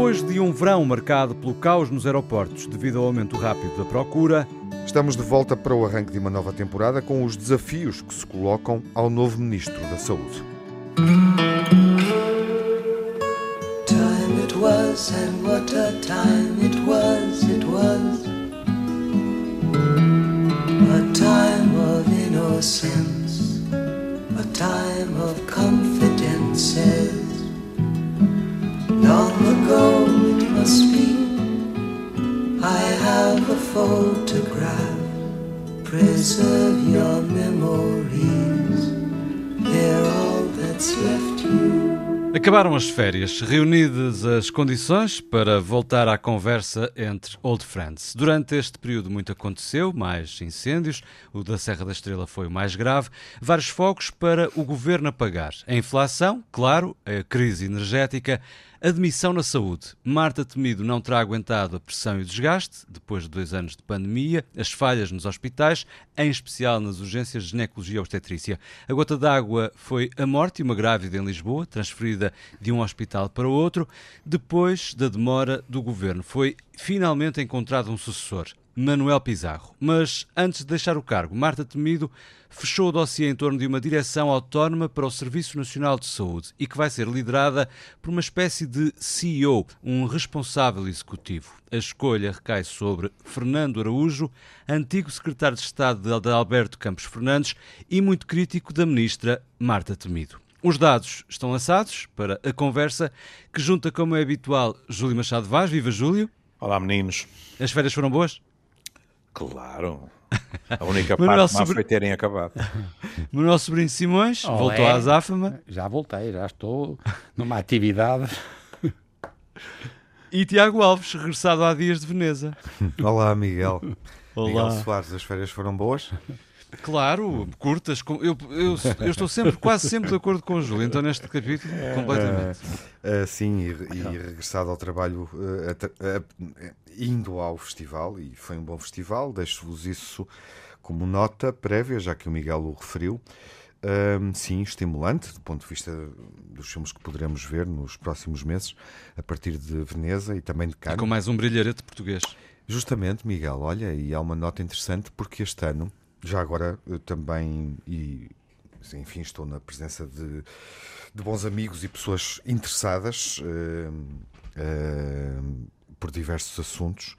Depois de um verão marcado pelo caos nos aeroportos devido ao aumento rápido da procura, estamos de volta para o arranque de uma nova temporada com os desafios que se colocam ao novo Ministro da Saúde. A time of Acabaram as férias, reunidas as condições para voltar à conversa entre old friends. Durante este período muito aconteceu, mais incêndios, o da Serra da Estrela foi o mais grave, vários focos para o governo apagar. A inflação, claro, a crise energética, Admissão na saúde. Marta Temido não terá aguentado a pressão e o desgaste, depois de dois anos de pandemia, as falhas nos hospitais, em especial nas urgências de ginecologia e obstetrícia. A gota d'água foi a morte de uma grávida em Lisboa, transferida de um hospital para outro, depois da demora do governo. Foi finalmente encontrado um sucessor. Manuel Pizarro. Mas antes de deixar o cargo, Marta Temido fechou o dossiê em torno de uma direção autónoma para o Serviço Nacional de Saúde e que vai ser liderada por uma espécie de CEO, um responsável executivo. A escolha recai sobre Fernando Araújo, antigo secretário de Estado de Alberto Campos Fernandes e muito crítico da ministra Marta Temido. Os dados estão lançados para a conversa que junta, como é habitual, Júlio Machado Vaz. Viva Júlio! Olá, meninos. As férias foram boas? Claro. A única parte má foi terem acabado. Manuel Sobrinho Simões oh, voltou é? à azáfama. Já voltei, já estou numa atividade. E Tiago Alves, regressado há dias de Veneza. Olá, Miguel. Olá. Miguel Soares, as férias foram boas? Claro, curtas. Eu, eu, eu, estou sempre, quase sempre de acordo com o Júlio, então neste capítulo, completamente. Uh, uh, sim, e, e, regressado ao trabalho, uh, indo ao festival, e foi um bom festival, deixo-vos isso como nota prévia, já que o Miguel o referiu. sim, estimulante do ponto de vista dos filmes que poderemos ver nos próximos meses, a partir de Veneza e também de Cannes. E com mais um brilharete português. Justamente, Miguel, olha, e há uma nota interessante porque este ano já agora também, e enfim, estou na presença de, de bons amigos e pessoas interessadas uh, uh, por diversos assuntos.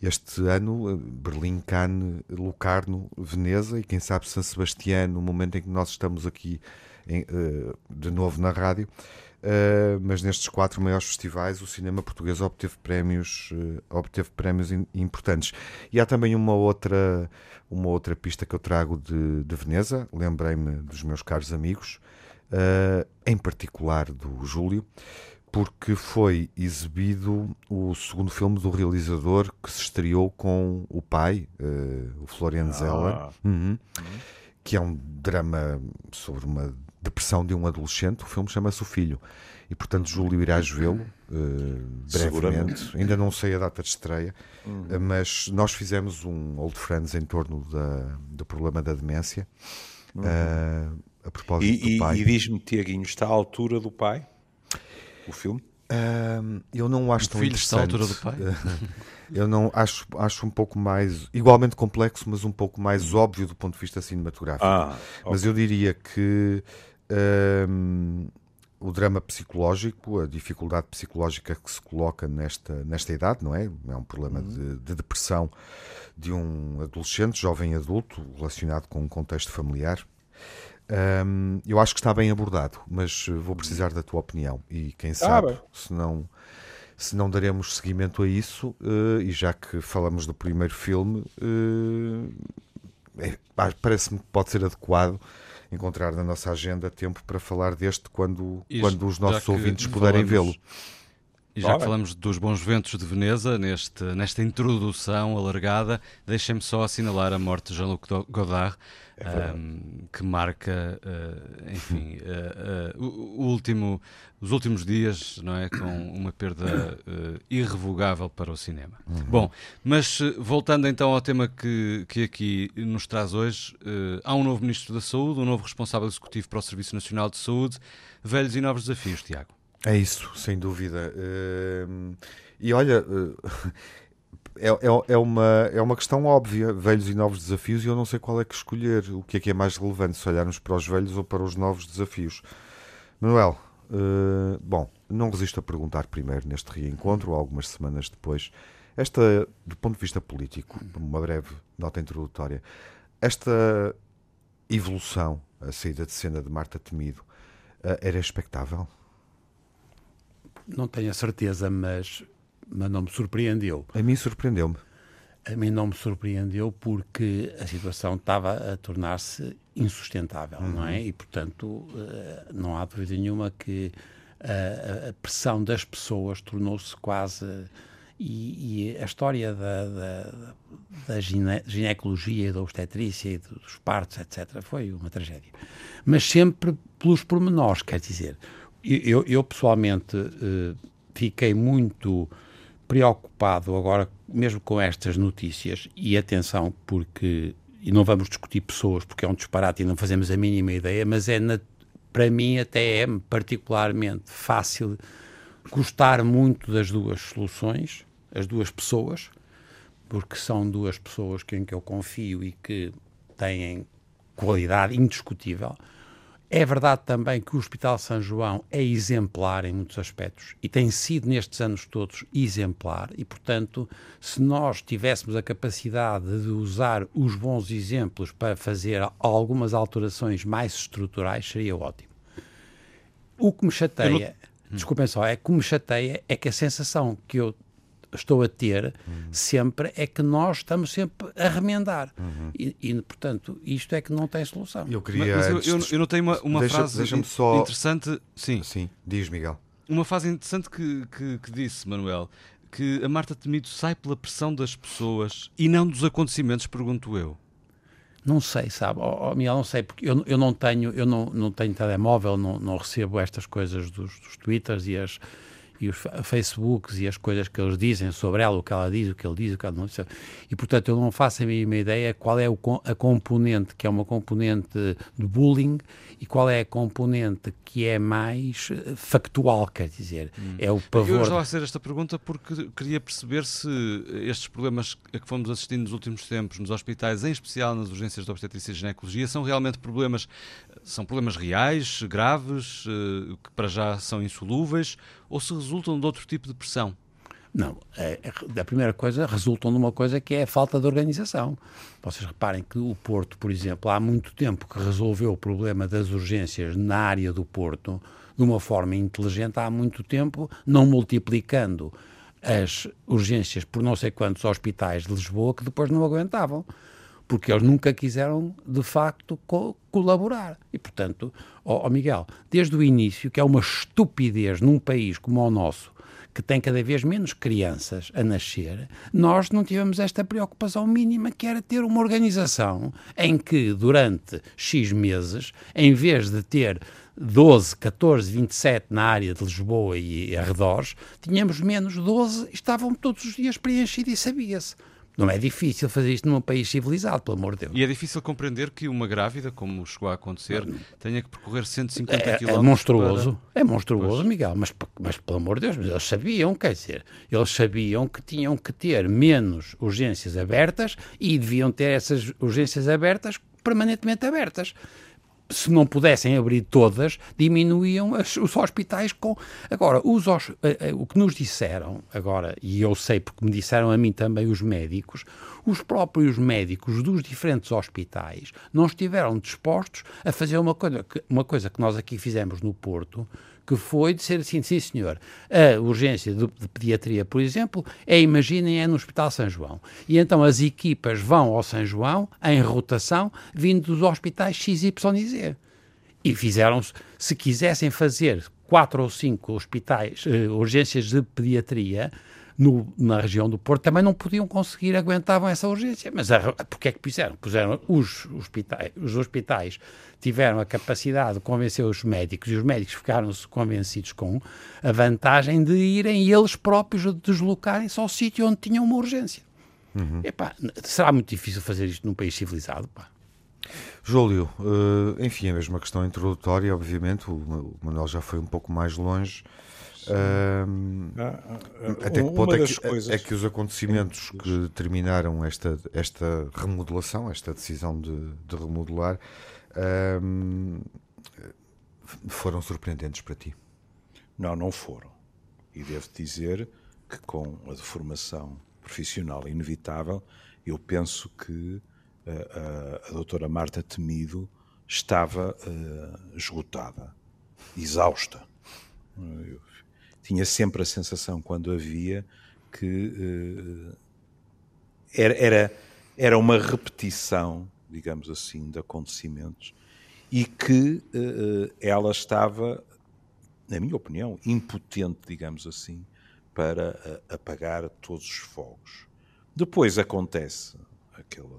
Este ano, Berlim, Cannes, Locarno, Veneza e quem sabe San Sebastião, no momento em que nós estamos aqui em, uh, de novo na rádio. Uh, mas nestes quatro maiores festivais o cinema português obteve prémios, uh, obteve prémios in, importantes. E há também uma outra, uma outra pista que eu trago de, de Veneza, lembrei-me dos meus caros amigos, uh, em particular do Júlio, porque foi exibido o segundo filme do realizador que se estreou com o pai, o Florian Zeller, ah. uhum, uhum. que é um drama sobre uma depressão de um adolescente. O filme chama-se O Filho. E, portanto, Júlio irás vê-lo uh, brevemente. Ainda não sei a data de estreia, uhum. uh, mas nós fizemos um Old Friends em torno da, do problema da demência. Uhum. Uh, a propósito e, do pai. E, e diz-me, Tiaguinho, está à altura do pai? O filme? eu não acho o tão filho está à altura do pai? eu não acho, acho um pouco mais, igualmente complexo, mas um pouco mais óbvio do ponto de vista cinematográfico. Ah, okay. Mas eu diria que o drama psicológico, a dificuldade psicológica que se coloca nesta, nesta idade, não é? É um problema uhum. de, de, depressão de um adolescente, jovem adulto, relacionado com um contexto familiar. Um, eu acho que está bem abordado, mas vou precisar da tua opinião. E quem ah, sabe, se não, se não daremos seguimento a isso, uh, e já que falamos do primeiro filme, uh, é, parece-me que pode ser adequado encontrar na nossa agenda tempo para falar deste quando, quando os nossos ouvintes puderem vê-lo. E já que falamos dos bons ventos de Veneza, neste, nesta introdução alargada, deixem-me só assinalar a morte de Jean-Luc Godard, é um, que marca, uh, enfim, uh, uh, o, o, último, os últimos dias, não é, com uma perda irrevogável para o cinema. Uhum. Bom, mas voltando então ao tema que, que aqui nos traz hoje, há um novo Ministro da Saúde, um novo responsável executivo para o Serviço Nacional de Saúde, velhos e novos desafios, Tiago. É isso, sem dúvida. Uh, e olha, uh, é, é, é, uma, é uma questão óbvia, velhos e novos desafios, e eu não sei qual é que escolher, o que é que é mais relevante, se olharmos para os velhos ou para os novos desafios. Manuel, uh, bom, não resisto a perguntar primeiro neste reencontro, algumas semanas depois, esta, do ponto de vista político, uma breve nota introdutória, esta evolução, a saída de cena de Marta Temido, uh, era expectável? Não tenho a certeza, mas mas não me surpreendeu. A mim surpreendeu-me. A mim não me surpreendeu porque a situação estava a tornar-se insustentável, uhum. não é? E, portanto, eh, não há dúvida nenhuma que a, a pressão das pessoas tornou-se quase. E, e, a história da, da, da gine, ginecologia, da obstetrícia e dos partos, etc., foi uma tragédia. Mas sempre pelos pormenores, quer dizer, eu, eu pessoalmente eh, fiquei muito preocupado agora, mesmo com estas notícias, e atenção, porque, e não vamos discutir pessoas, porque é um disparate e não fazemos a mínima ideia, mas é, na, para mim, até é particularmente fácil gostar muito das duas soluções, as duas pessoas, porque são duas pessoas em que eu confio e que têm qualidade indiscutível. É verdade também que o Hospital São João é exemplar em muitos aspectos e tem sido nestes anos todos exemplar e, portanto, se nós tivéssemos a capacidade de usar os bons exemplos para fazer algumas alterações mais estruturais, seria ótimo. O que me chateia, não... desculpem só, é que me chateia é que a sensação que eu estou a ter uhum. sempre é que nós estamos sempre a remendar. Uhum. E, e, portanto, isto é que não tem solução. Eu queria. Mas, mas eu, eu, eu, notei uma, uma deixa, frase deixa só... interessante. Sim. Sim, diz, Miguel. Uma frase interessante que, que, que disse, Manuel, que a Marta Temido sai pela pressão das pessoas e não dos acontecimentos, pergunto eu. Não sei, sabe, oh, oh, Miguel, não sei, porque eu, eu não tenho, eu não, não tenho telemóvel, não, não recebo estas coisas dos, dos twitters e as, e os Facebooks e as coisas que eles dizem sobre ela, o que ela diz, o que ele diz, o que ela não diz. E, portanto, eu não faço a mínima ideia qual é o, a componente que é uma componente de bullying e qual é a componente que é mais eh, factual, quer dizer, hum. é o pavor... Eu estava a fazer esta pergunta porque queria perceber se estes problemas a que fomos assistindo nos últimos tempos nos hospitais, em especial nas urgências de obstetrícia e ginecologia, são realmente problemas, são problemas reais, graves, eh, que para já são insolúveis, ou se resultam de outro tipo de pressão? Não, é, é, a primeira coisa resultam de uma coisa que é a falta de organização. Vocês reparem que o Porto, por exemplo, há muito tempo que resolveu o problema das urgências na área do Porto de uma forma inteligente, há muito tempo, não multiplicando as urgências por não sei quantos hospitais de Lisboa que depois não aguentavam porque eles nunca quiseram, de facto, co colaborar. E, portanto, ó, ó, Miguel, desde o início, que é uma estupidez num país como o nosso, que tem cada vez menos crianças a nascer, nós não tivemos esta preocupação mínima que era ter uma organização em que, durante X meses, em vez de ter 12, 14, 27 na área de Lisboa e arredores, tínhamos menos 12 e estavam todos os dias preenchidos e sabia-se. Não é difícil fazer isto num país civilizado, pelo amor de Deus. E é difícil compreender que uma grávida, como chegou a acontecer, tenha que percorrer 150 é, km. É monstruoso, para... é monstruoso, pois. Miguel, mas, mas pelo amor de Deus, eles sabiam, quer dizer, eles sabiam que tinham que ter menos urgências abertas e deviam ter essas urgências abertas permanentemente abertas se não pudessem abrir todas, diminuíam as, os hospitais com. Agora, os, eh, eh, o que nos disseram, agora, e eu sei porque me disseram a mim também os médicos, os próprios médicos dos diferentes hospitais não estiveram dispostos a fazer uma coisa, uma coisa que nós aqui fizemos no Porto, que foi de ser assim, sim senhor, a urgência de, de, pediatria, por exemplo, é, imaginem, é no Hospital São João. E então as equipas vão ao São João em rotação, vindo dos hospitais X, Y e Z. E fizeram-se, se quisessem fazer quatro ou cinco hospitais, uh, urgências de pediatria, no, na região do Porto também não podiam conseguir, aguentavam essa urgência. Mas a, porque é que puseram? Puseram os hospitais, os hospitais tiveram a capacidade de convencer os médicos e os médicos ficaram-se convencidos com a vantagem de irem eles próprios deslocarem-se ao sítio onde tinham uma urgência. Uhum. Epá, será muito difícil fazer isto num país civilizado? Pá. Júlio, uh, enfim, a mesma questão introdutória, obviamente, o Manuel já foi um pouco mais longe. Uh, até que ponto é que, coisas... é que, os acontecimentos que terminaram esta, esta remodelação, esta decisão de, de remodelar, uh, foram surpreendentes para ti? Não, não foram. E devo dizer que com a deformação profissional inevitável, eu penso que a, a, doutora Marta Temido estava uh, esgotada, exausta. Eu tinha sempre a sensação, quando havia, que uh, era, era, era uma repetição, digamos assim, de acontecimentos e que uh, ela estava, na minha opinião, impotente, digamos assim, para apagar todos os fogos. Depois acontece aquele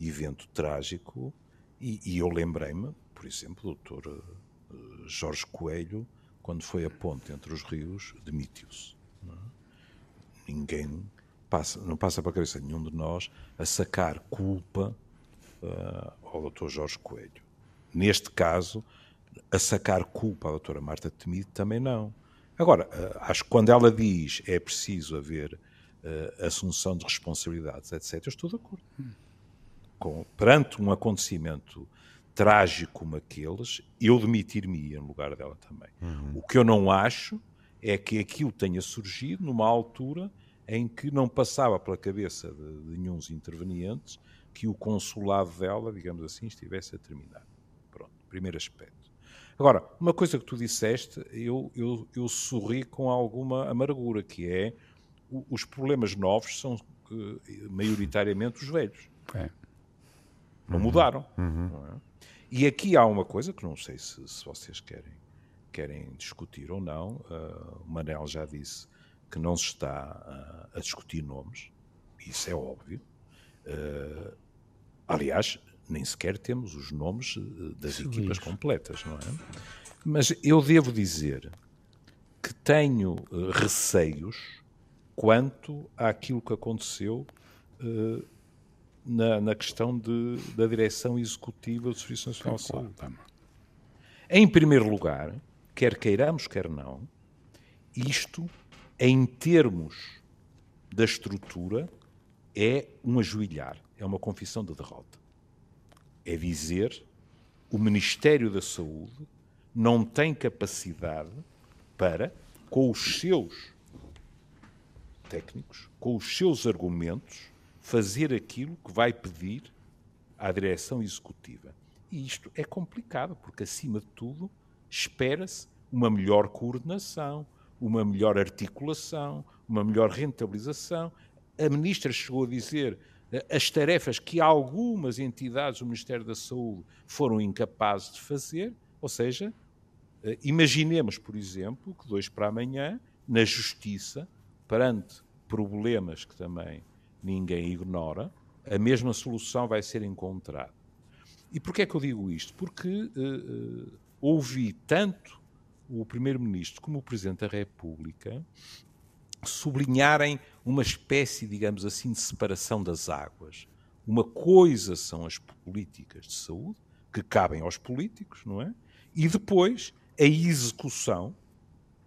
evento trágico e, e eu lembrei-me, por exemplo, do doutor eh, Jorge Coelho, quando foi a ponte entre os rios, demitiu-se. É? Ninguém passa, não passa para a cabeça nenhum de nós a sacar culpa uh, ao doutor Jorge Coelho. Neste caso, a sacar culpa à doutora Marta Temido também não. Agora, uh, acho que quando ela diz é preciso haver uh, assunção de responsabilidades, etc., eu estou de acordo. Com, perante um acontecimento trágico como aqueles, eu demitir-me no lugar dela também. Uhum. O que eu não acho é que aquilo tenha surgido numa altura em que não passava pela cabeça de, de nenhum intervenientes que o consulado dela, digamos assim, estivesse a terminar. Pronto, primeiro aspecto. Agora, uma coisa que tu disseste, eu, eu, eu sorri com alguma amargura, que é os problemas novos são uh, maioritariamente os velhos. É não uhum. mudaram. Uhum. Não é? E aqui há uma coisa que não sei se, se vocês querem, querem discutir ou não. Uh, o Manel já disse que não se está uh, a discutir nomes, isso é óbvio. Uh, aliás, nem sequer temos os nomes das Sim, equipas isso. completas, não é? Mas eu devo dizer que tenho receios quanto àquilo que aconteceu na, na questão de, da direção executiva do Serviço Nacional de Saúde. Em primeiro lugar, quer queiramos, quer não, isto, em termos da estrutura, é um ajoelhar, é uma confissão de derrota. É dizer o Ministério da Saúde não tem capacidade para, com os seus técnicos, com os seus argumentos, fazer aquilo que vai pedir à direção executiva. E isto é complicado, porque, acima de tudo, espera-se uma melhor coordenação, uma melhor articulação, uma melhor rentabilização. A ministra chegou a dizer eh, as tarefas que algumas entidades do Ministério da Saúde foram incapazes de fazer, ou seja, eh, imaginemos, por exemplo, que dois para amanhã, na Justiça, perante problemas que também ninguém ignora, a mesma solução vai ser encontrada. E porquê é que eu digo isto? Porque uh, uh, ouvi tanto o Primeiro-Ministro como o Presidente da República sublinharem uma espécie, digamos assim, de separação das águas. Uma coisa são as políticas de saúde, que cabem aos políticos, não é? E depois a execução,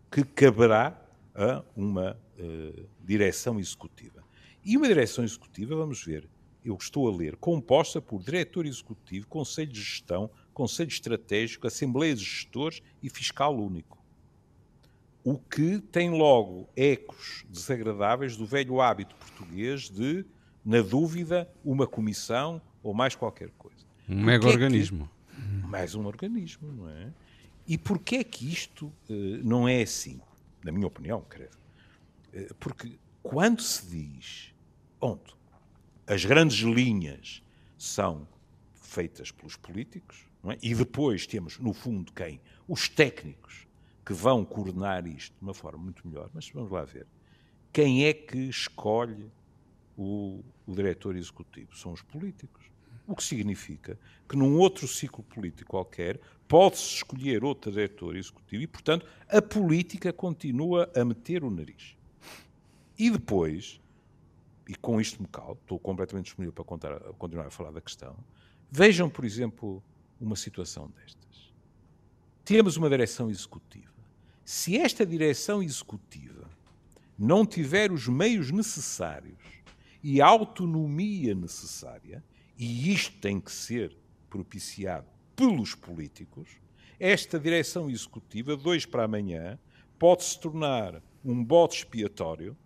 que caberá a uma uh, direção executiva. E uma direção executiva, vamos ver, eu estou a ler, composta por diretor executivo, conselho de gestão, conselho estratégico, assembleia de gestores e fiscal único. O que tem logo ecos desagradáveis do velho hábito português de, na dúvida, uma comissão ou mais qualquer coisa. Um mega organismo. É que, mais um organismo, não é? E porquê é que isto uh, não é assim? Na minha opinião, credo. Uh, porque quando se diz Ponto. As grandes linhas são feitas pelos políticos, é? e depois temos, no fundo, quem? Os técnicos que vão coordenar isto de uma forma muito melhor. Mas vamos lá ver. Quem é que escolhe o, o diretor executivo? São os políticos. O que significa que num outro ciclo político qualquer pode-se escolher outro diretor executivo e, portanto, a política continua a meter o nariz. E depois e com isto me calo, estou completamente disponível para contar, continuar a falar da questão, Vejam, por exemplo, uma situação destas. Temos uma direção executiva. Se esta direção executiva não tiver os meios necessários e a autonomia necessária, e isto tem que ser propiciado pelos políticos, esta direção executiva, dois para amanhã, pode se tornar um bode expiatório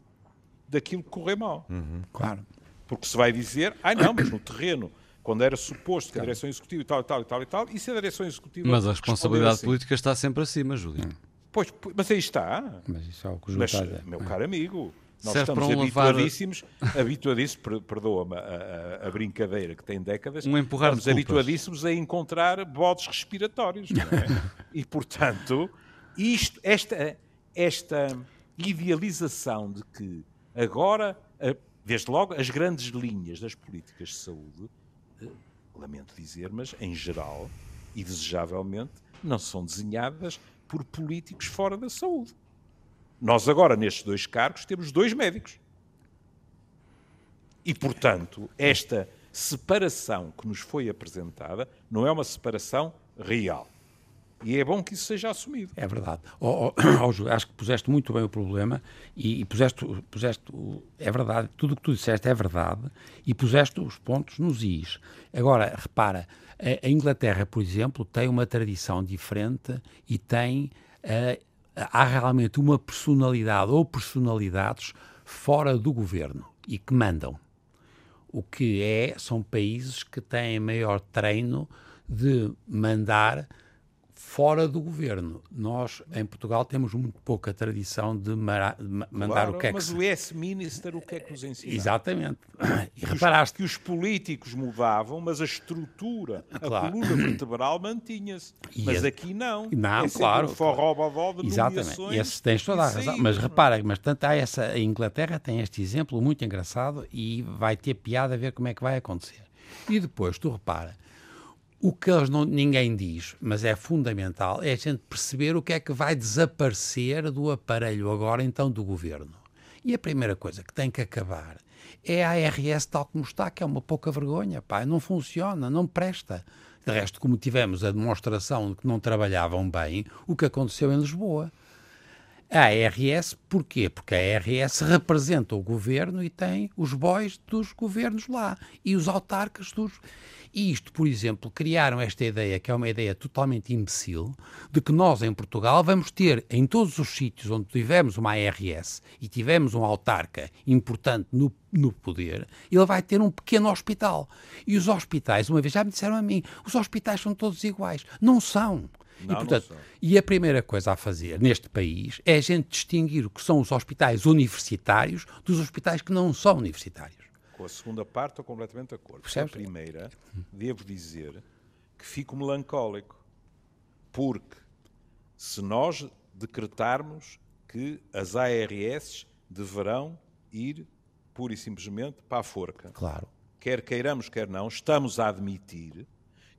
daquilo que correr mal. Uhum, claro. Porque se vai dizer, ah não, mas no terreno, quando era suposto que a direção executiva e tal, e tal, e tal, e tal, e se a direção executiva... Mas a responsabilidade assim, política está sempre acima, Júlio. Pois, mas aí está. Mas isso é o que o mas, meu caro amigo, nós Serve estamos um habituadíssimos, lavar... habituadíssimos perdoa-me a, a, a, brincadeira que tem décadas, um empurrar estamos habituadíssimos a encontrar bodes respiratórios. É? e, portanto, isto, esta, esta idealização de que agora, desde logo, as grandes linhas das políticas de saúde, eh, lamento dizer, mas em geral e desejavelmente, não são desenhadas por políticos fora da saúde. Nós agora, nestes dois cargos, temos dois médicos. E, portanto, esta separação que nos foi apresentada não é uma separação real. E é bom que isso seja assumido. É verdade. Oh, oh, oh, acho que puseste muito bem o problema e, e puseste, puseste, é verdade, tudo o que tu disseste é verdade e puseste os pontos nos is. Agora, repara, a, a Inglaterra, por exemplo, tem uma tradição diferente e tem uh, há realmente uma personalidade ou personalidades fora do governo e que mandam. O que é, são países que têm maior treino de mandar fora do governo. Nós, em Portugal, temos muito pouca tradição de, mandar claro, o que é que Mas o ex-minister o que é que nos ensina? Exatamente. E reparaste que os políticos mudavam, mas a estrutura, claro. a coluna vertebral mantinha-se. Mas é... aqui não. Não, é claro. Forró de Exatamente. Esse tens toda a razão. Mas repara, mas tanto há essa, a Inglaterra tem este exemplo muito engraçado e vai ter piada a ver como é que vai acontecer. E depois, tu repara, o que eles não, ninguém diz, mas é fundamental, é a gente perceber o que é que vai desaparecer do aparelho agora, então, do governo. E a primeira coisa que tem que acabar é a ARS tal como está, que é uma pouca vergonha, pá, não funciona, não presta. De resto, como tivemos a demonstração de que não trabalhavam bem, o que aconteceu em Lisboa. A ARS, porquê? Porque a ARS representa o governo e tem os bois dos governos lá e os autarcas dos. E isto, por exemplo, criaram esta ideia, que é uma ideia totalmente imbecil, de que nós em Portugal vamos ter, em todos os sítios onde tivemos uma ARS e tivemos um autarca importante no, no poder, ele vai ter um pequeno hospital. E os hospitais, uma vez já me disseram a mim, os hospitais são todos iguais. Não são. Não, e, portanto, e a primeira coisa a fazer neste país é a gente distinguir o que são os hospitais universitários dos hospitais que não são universitários. Com a segunda parte estou completamente de acordo. Percebes? Com a primeira, devo dizer que fico melancólico. Porque se nós decretarmos que as ARS deverão ir pura e simplesmente para a forca. Claro. Quer queiramos, quer não, estamos a admitir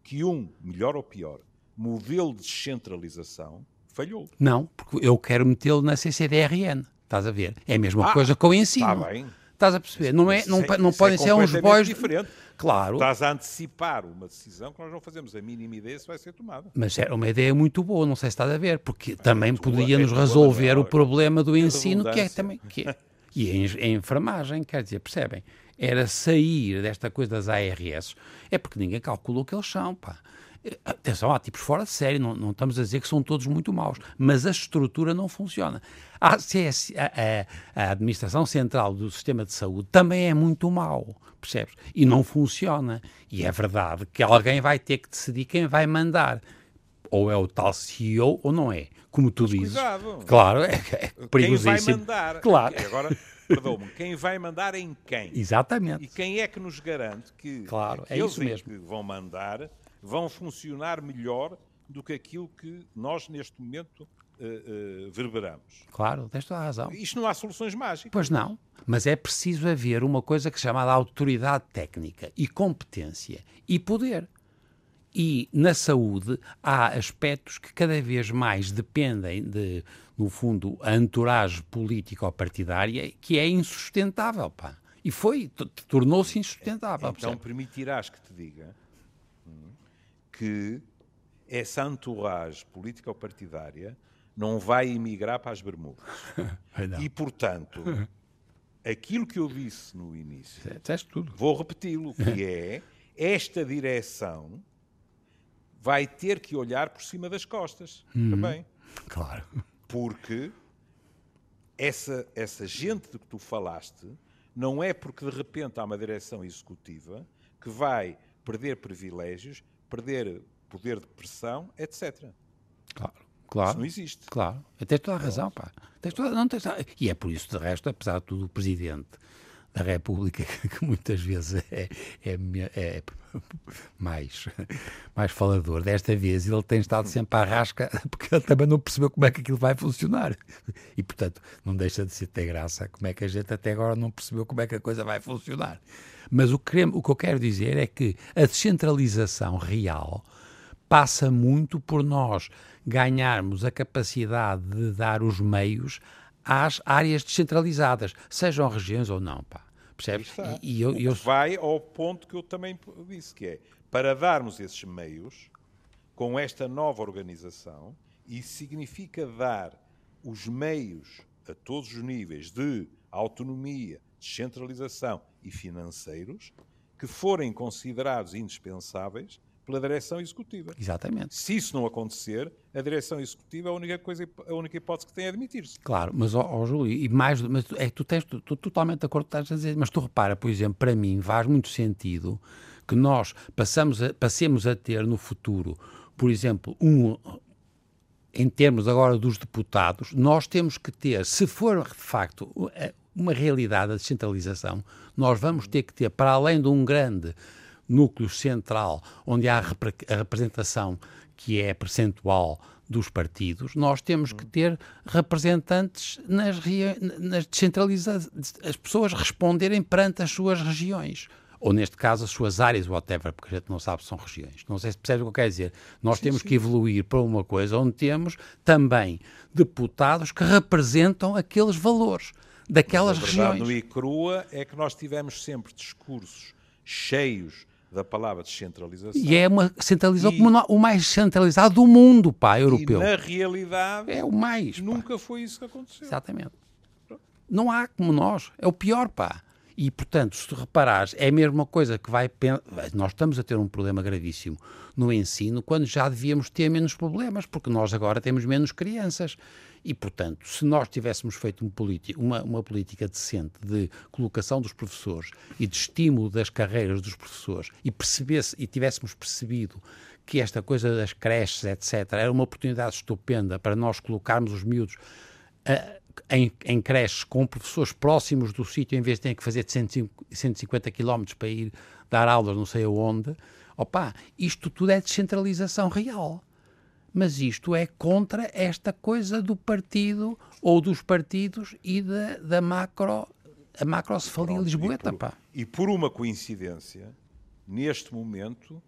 que um, melhor ou pior, modelo de descentralização falhou. Não, porque eu quero metê-lo na CCDRN. Estás a ver? É a mesma ah, coisa que eu ensino. Está bem. Estás a perceber? Não, é, não, não podem é ser uns bois. diferente. Claro. Estás a antecipar uma decisão que nós não fazemos a mínima ideia se vai ser tomada. Mas era uma ideia muito boa, não sei se estás a ver, porque é também podia-nos resolver boa, o problema do ensino, que é também. Que é, e a enfermagem, quer dizer, percebem? Era sair desta coisa das ARS. É porque ninguém calcula o que eles são, pá. Atenção, há tipos fora de série, não, não, estamos a dizer que são todos muito maus, mas a estrutura não funciona. A, CS, a, a, Administração Central do Sistema de Saúde também é muito mau, percebes? E não funciona. E é verdade que alguém vai ter que decidir quem vai mandar. Ou é o tal CEO ou não é. Como tu dizes. Cuidado. Claro, é, é perigosíssimo. Quem vai mandar. Claro. Agora, perdão-me, quem vai mandar em quem? Exatamente. E quem é que nos garante que claro, é isso mesmo. que vão mandar vão funcionar melhor do que aquilo que nós, neste momento, uh, uh, verberamos. Claro, tens toda a razão. Isto não há soluções mágicas. Pois não, mas é preciso haver uma coisa que é chamada autoridade técnica e competência e poder. E na saúde há aspectos que cada vez mais dependem de, no fundo, a entourage política ou partidária que é insustentável, pá. E foi, tornou-se insustentável. Então permitirás que te diga que essa entourage político-partidária não vai emigrar para as Bermudas. e, portanto, aquilo que eu disse no início, tudo. vou repeti-lo, que é esta direção vai ter que olhar por cima das costas uhum. também. Claro. Porque essa, essa gente de que tu falaste não é porque de repente há uma direção executiva que vai perder privilégios, perder poder de pressão, etc. Claro. Claro. Isso não existe. Claro. Tens toda a razão, pá. Tens toda, não tens, e é por isso, de resto, apesar de tudo, o Presidente da República, que muitas vezes é, é, é, mais, mais falador, desta vez ele tem estado sempre à rasca, porque ele também não percebeu como é que aquilo vai funcionar. E, portanto, não deixa de ser ter graça como é que a gente até agora não percebeu como é que a coisa vai funcionar. Mas o que, o que eu quero dizer é que a descentralização real passa muito por nós ganharmos a capacidade de dar os meios às áreas descentralizadas, sejam regiões ou não, pá. Percebes? E, e eu, eu... vai ao ponto que eu também disse, que é para darmos esses meios com esta nova organização, isso significa dar os meios a todos os níveis de autonomia, descentralização e financeiros que forem considerados indispensáveis pela direção executiva. Exatamente. Se isso não acontecer, a direção executiva é a única coisa, a única hipótese que tem é admitir-se. Claro, mas ó, ó, Júlio, e mais, mas é tu tens tu, tu, totalmente de acordo com o que estás a dizer, mas tu repara, por exemplo, para mim faz muito sentido que nós passamos a, passemos a ter no futuro, por exemplo, um em termos agora dos deputados, nós temos que ter, se for de facto uma realidade a descentralização, nós vamos ter que ter, para além de um grande núcleo central, onde há a representação que é percentual dos partidos, nós temos que ter representantes nas, nas descentralizadas, as pessoas responderem perante as suas regiões. Ou, neste caso, as suas áreas, whatever, porque a gente não sabe se são regiões. Não sei se percebe o que eu quero dizer. Nós sim, temos sim. que evoluir para uma coisa onde temos também deputados que representam aqueles valores daquelas Mas a verdade, regiões. No ICRUA é que nós tivemos sempre discursos cheios da palavra descentralização. E é uma centralização e, como o mais centralizado do mundo, pá, europeu. E na realidade, é o mais. Nunca pá. foi isso que aconteceu. Exatamente. Não há como nós. É o pior, pá. E, portanto, se tu reparares, é a mesma coisa que vai. Nós estamos a ter um problema gravíssimo no ensino quando já devíamos ter menos problemas, porque nós agora temos menos crianças. E, portanto, se nós tivéssemos feito um uma, uma política decente de colocação dos professores e de estímulo das carreiras dos professores e, percebesse, e tivéssemos percebido que esta coisa das creches, etc., era uma oportunidade estupenda para nós colocarmos os miúdos uh, em, em creches com professores próximos do sítio, em vez de terem que fazer de 150 km para ir dar aulas não sei aonde, opa, isto tudo é descentralização real mas isto é contra esta coisa do partido ou dos partidos e da, da macro, a macrocefalia lisboeta. E por, e por uma coincidência, neste momento,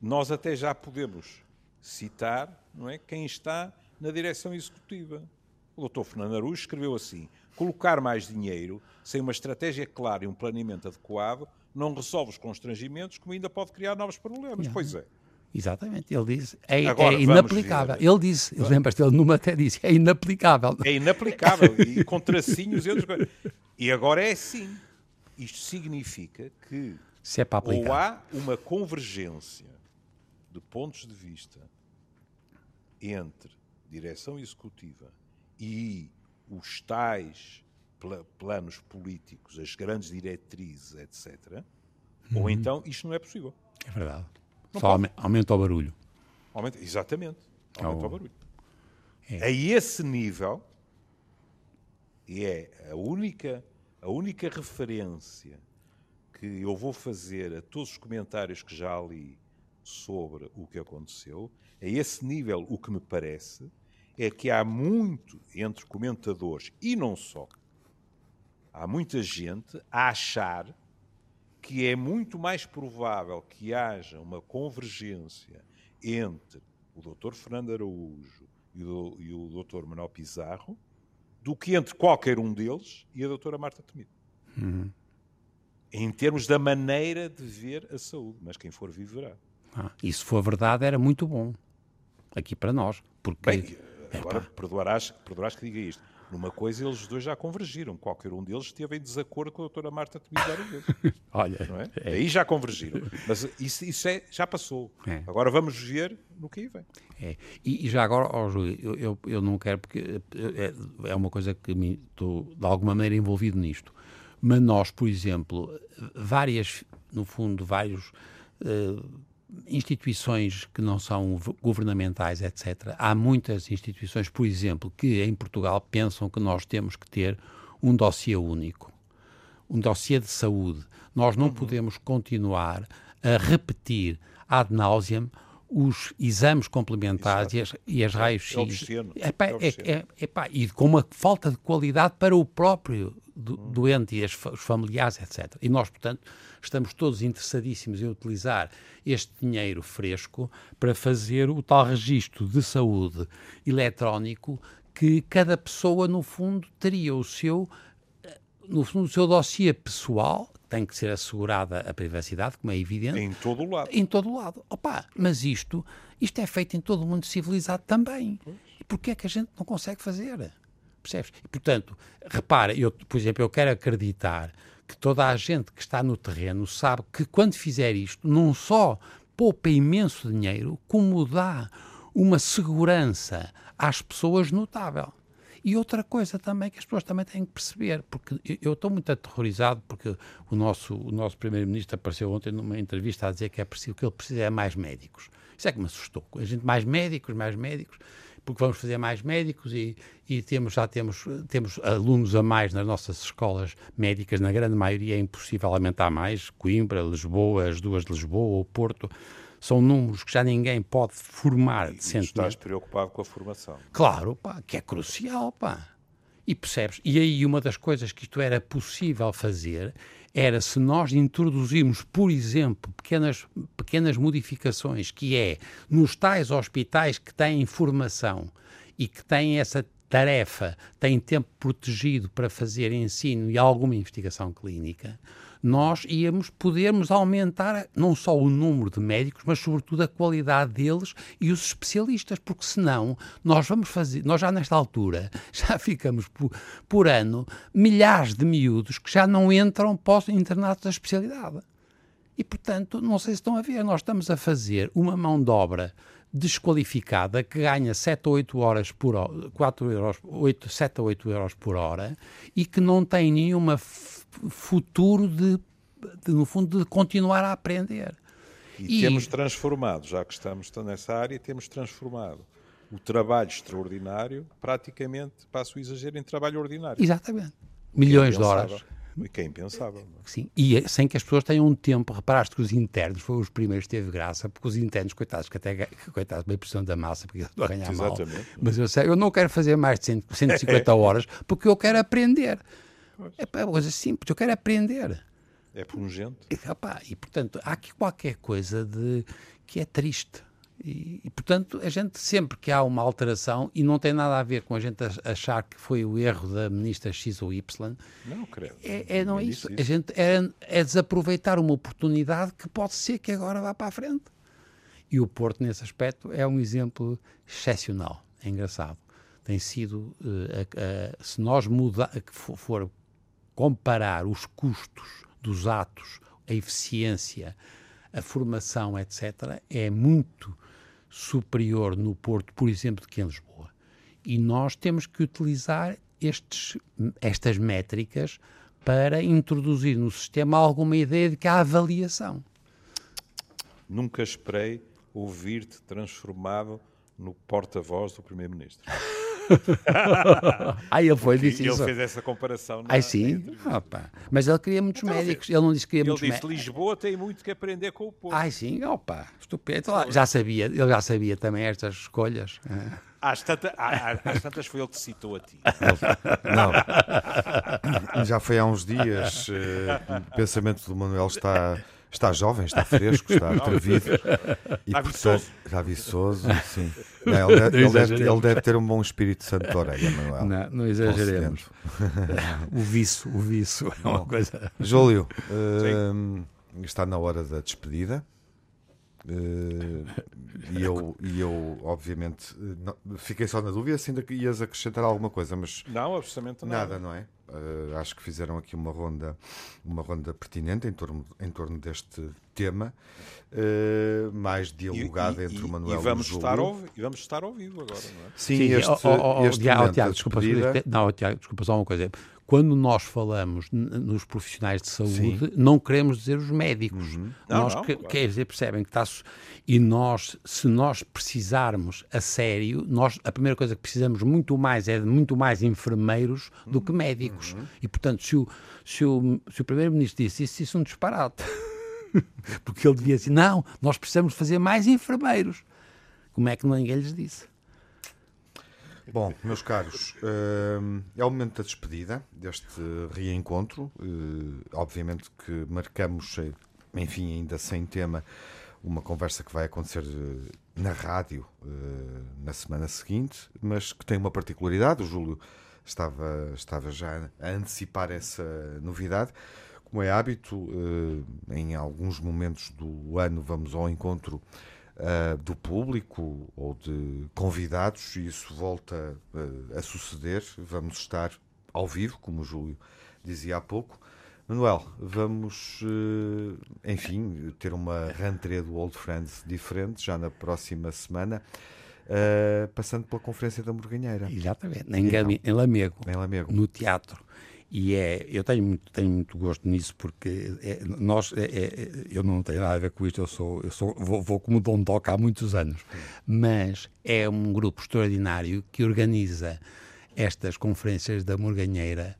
nós até já podemos citar não é, quem está na direção executiva. O Dr. Fernando Araújo escreveu assim: colocar mais dinheiro sem uma estratégia clara e um planeamento adequado não resolve os constrangimentos, como ainda pode criar novos problemas. Não. Pois é. Exatamente, ele diz é, Agora, é inaplicável. Ele disse, lembras-te, ele numa até disse, é inaplicável. É inaplicável, e com tracinhos e outras coisas. E agora é assim. Isto significa que Se é para aplicar. ou há uma convergência de pontos de vista entre direção executiva e os tais planos políticos, as grandes diretrizes, etc., uhum. ou então isto não é possível. É verdade. Não Só pode. aumenta o barulho. Aumenta, exatamente. Aumenta oh. o barulho. É. A esse nível, e é a única, a única referência que eu vou fazer a todos os comentários que já li sobre o que aconteceu, a esse nível, o que me parece é que há muito entre comentadores e não só, há muita gente a achar que é muito mais provável que haja uma convergência entre o Dr. Fernando Araújo e o, e o Dr. Manuel Pizarro do que entre qualquer um deles e a doutora Marta Temido. Uhum. Em termos da maneira de ver a saúde, mas quem for viverá. Ah, e se for verdade, era muito bom aqui para nós. Porque, Bem, agora perdoarás, perdoarás que diga isto. Numa coisa eles dois já convergiram. Qualquer um deles esteve em desacordo com a doutora Marta vezes. Olha, Não é? é. Aí já convergiram. Mas isso, isso é, já passou. É. Agora vamos ver no que aí vem. É. E, e já agora, ó, Júlio, eu, eu, eu não quero, porque é, é uma coisa que me, estou de alguma maneira envolvido nisto. Mas nós, por exemplo, várias, no fundo, vários eh, instituições que não são governamentais, etc. Há muitas instituições, por exemplo, que em Portugal pensam que nós temos que ter um dossiê único um dossiê de saúde. Nós não podemos continuar a repetir ad nauseam os exames complementares e as, e as raios-x. é É é- é- e com uma falta de qualidade para o próprio do- doente e as os familiares, etc. E nós, portanto, estamos todos interessadíssimos em utilizar este dinheiro fresco para fazer o tal registro de saúde eletrónico que cada pessoa, no fundo, teria o seu no, no seu dossiê pessoal, tem que ser assegurada a privacidade, como é evidente, Em todo o lado. em todo o lado. Opa, mas isto, isto é feito em todo o mundo civilizado também. E porquê é que a gente não consegue fazer? Percebes? E, portanto, repara, eu, por exemplo, eu quero acreditar que toda a gente que está no terreno sabe que quando fizer isto, não só poupa imenso dinheiro, como dá uma segurança às pessoas notável. E outra coisa também que as pessoas também têm que perceber, porque eu- estou muito aterrorizado porque o nosso, o nosso primeiro-ministro apareceu ontem numa entrevista a dizer que é preciso, que ele precisa é mais médicos. Isso é que me assustou. A gente mais médicos, mais médicos, porque vamos fazer mais médicos e, e temos, já temos, temos alunos a mais nas nossas escolas médicas, na grande maioria é impossível aumentar mais. Coimbra, Lisboa, as duas de Lisboa, o Porto, são números que já ninguém pode formar E decentemente. estás preocupado com a formação. Claro, pá, que é crucial, pá. E percebes? E aí uma das coisas que isto era possível fazer era se nós introduzirmos, por exemplo, pequenas, pequenas modificações, que é nos tais hospitais que têm formação e que têm essa tarefa, têm tempo protegido para fazer ensino e alguma investigação clínica, nós íamos podermos aumentar não só o número de médicos, mas sobretudo a qualidade deles e os especialistas, porque senão nós vamos fazer, nós já nesta altura já ficamos por, por ano milhares de miúdos que já não entram internatos da especialidade. E portanto, não sei se estão a ver, nós estamos a fazer uma mão de obra desqualificada que ganha 7 ou 8 horas por hora, 4 euros, 8, 7 a 8 euros por hora e que não tem nenhuma futuro de, de, no fundo, de continuar a aprender. E, E- temos transformado, já que estamos nessa área, temos transformado o trabalho extraordinário praticamente, passo o exagero, em trabalho ordinário. Exatamente. Milhões de horas. E quem pensava? não é? Sim, e é- sem que as pessoas tenham um tempo, reparaste que os internos foram os primeiros que teve graça, porque os internos, coitados, que até que, coitados, bem pressão da massa, porque eles estão a ganhar mal. Exatamente. Mas eu sei, eu não quero fazer mais de 100, 150 horas, porque eu quero aprender. É pá, é coisa simples, eu quero aprender. É pungente. E, rapá, e portanto, há aqui qualquer coisa de que é triste. E, e, portanto, a gente sempre que há uma alteração, e não tem nada a ver com a gente ach- achar que foi o erro da ministra X ou Y, Não, credo. é, é não é isso. disse A gente é, é desaproveitar uma oportunidade que pode ser que agora vá para a frente. E o Porto, nesse aspecto, é um exemplo excepcional. É engraçado. Tem sido, a- a- se nós mudar, que fo- for comparar os custos dos atos, a eficiência, a formação, etc., é muito superior no Porto, por exemplo, do que em Lisboa. E nós temos que utilizar estes, estas métricas para introduzir no sistema alguma ideia de que há avaliação. Nunca esperei ouvir-te transformado no porta-voz do Primeiro-Ministro. Ah, ele foi, E disse ele isso. fez essa comparação. Ai na sim, opa. mas ele queria muitos médicos. Ele não disse que queria Ele muitos disse médicos. Lisboa tem muito que aprender com o povo. Ai sim, opa, estupendo. Então, Já sabia, ele já sabia também estas escolhas. Às, tanta- à- à- às tantas foi ele que citou a ti. Não. Já foi há uns dias. eh, o pensamento do Manuel está, está jovem, está fresco, está atrevido. E, Está portanto. Está viçoso, sim. Não, ele, deve, ele deve- ele deve ter um bom espírito santo de orelha, Manuel. Não, não exageremos. O vício, o vício é uma coisa. Júlio, eh, está na hora da despedida. Uh, e, eu, e eu, obviamente, não, fiquei só na dúvida se ainda ias acrescentar alguma coisa, mas. Não, absolutamente nada. Nada, não é? Uh, acho que fizeram aqui uma ronda, uma ronda pertinente em torno, em torno deste tema, uh, mais dialogada e, entre e, o Manuel e vamos e o estar ao, E vamos estar ao vivo agora, não é? Sim, Sim, este, oh, oh, oh, este Tiago, desculpa, não, Tiago, desculpa só uma coisa. Quando nós falamos nos profissionais de saúde, Sim. Uhum. não queremos dizer os médicos. Não, nós não, que- claro. quer dizer, percebem que está e nós, se nós precisarmos a sério, nós a primeira coisa que precisamos muito mais é de muito mais enfermeiros do que médicos. Uhum. E portanto, se o, se o, se o primeiro-ministro disse isso, isso é um disparate. Porque ele devia dizer, não, nós precisamos fazer mais enfermeiros. Como é que ninguém lhes disse? Bom, meus caros, hum, é o momento da despedida deste reencontro. Eh, obviamente que marcamos, eh, enfim, ainda sem tema, uma conversa que vai acontecer eh, na rádio na semana seguinte, mas que tem uma particularidade. O Júlio estava, estava já a antecipar essa novidade. Como é hábito, em alguns momentos do ano vamos ao encontro uh, do público ou de convidados, e isso volta uh, a suceder. Vamos estar ao vivo, como o Júlio dizia há pouco. Manuel, vamos, uh, enfim, ter uma rentrée do Old Friends diferente já na próxima semana, uh, passando pela Conferência da Morganheira, Exatamente, em, em Lamego. em Lamego. no teatro. E é, eu tenho muito, tenho muito gosto nisso porque é, nós, é, é, eu não tenho nada a ver com isto, eu sou, eu sou vou, vou como Dom Toca há muitos anos, mas é um grupo extraordinário que organiza estas conferências da Morganheira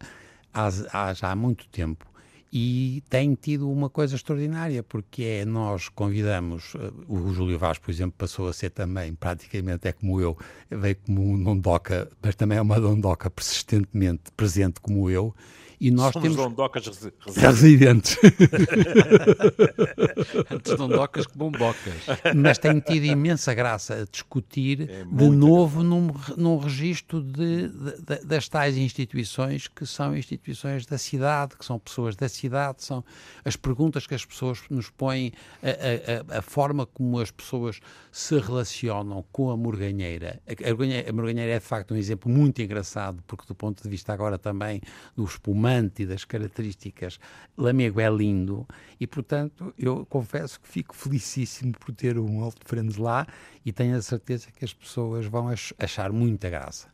há, há já há muito tempo e tem tido uma coisa extraordinária, porque é nós convidamos, eh, o Júlio Vaz, por exemplo, passou a ser também, praticamente é como eu, veio como um dondoca, mas também é uma dondoca persistentemente presente como eu, e nós Somos temos dondocas resi- residentes. residentes, Antes dondocas que bombocas. mas tem tido imensa graça a discutir É de novo num, num registro de, de- de- das tais instituições que são instituições da cidade, que são pessoas da cidade, são as perguntas que as pessoas nos põem, a, a- a- a forma como as pessoas se relacionam com a Morganheira. A, a Morganheira. a Morganheira é de facto um exemplo muito engraçado, porque do ponto de vista agora também do espumante e das características, Lamego é lindo e, portanto, eu confesso que fico felicíssimo por ter um Old Friends lá e tenho a certeza que as pessoas vão ach- achar muita graça.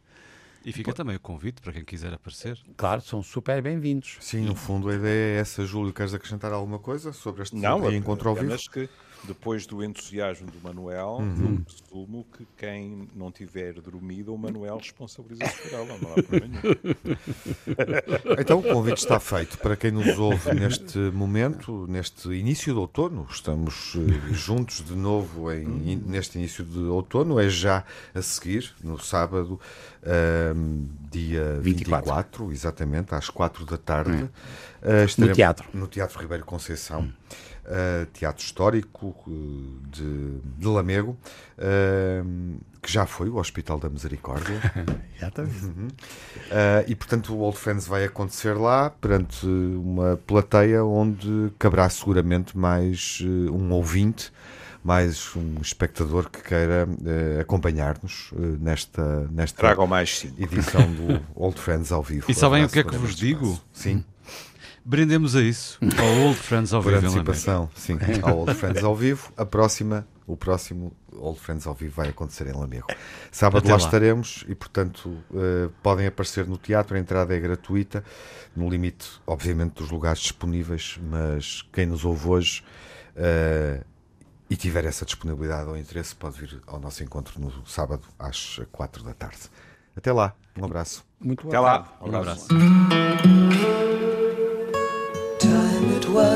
E fica também o convite para quem quiser aparecer. Claro, são super bem-vindos. Sim, no fundo a ideia é essa. Júlio, queres acrescentar alguma coisa sobre este Não, reencontro ao vivo? apenas que depois do entusiasmo do Manuel, Uhum. eu presumo que quem não tiver dormido, o Manuel responsabiliza-se por ela, não há problema nenhum. Então o convite está feito para quem nos ouve neste momento, neste início de outono. Estamos eh, juntos de novo em- neste início de outono. É já a seguir, no sábado, ahm, dia 24. 24. exatamente, às 4 da tarde. eh, estaremos- teatro. No Teatro Ribeiro Conceição. Eh, teatro histórico eh, de, de Lamego, ahm, que já foi o Hospital da Misericórdia. Exatamente. Uh, e portanto o Old Friends vai acontecer lá perante uma plateia onde caberá seguramente mais uh, um ouvinte, mais um espectador que queira uh, acompanhar-nos uh, nesta, nesta mais cinco. edição do Old Friends ao vivo. E sabem o que é que vos este digo? espaço. Sim, Brindemos a isso, ao Old Friends ao por vivo Lamego. antecipação, sim, ao Old Friends ao vivo. A próxima, o próximo Old Friends ao vivo vai acontecer em Lamego. Sábado Até lá, lá. estaremos e, portanto, uh, podem aparecer no teatro. A entrada é gratuita, no limite, obviamente, dos lugares disponíveis. Mas quem nos ouve hoje uh, e tiver essa disponibilidade ou interesse, pode vir ao nosso encontro no sábado às quatro da tarde. Até lá, um abraço. Muito Até lá. Um Um abraço.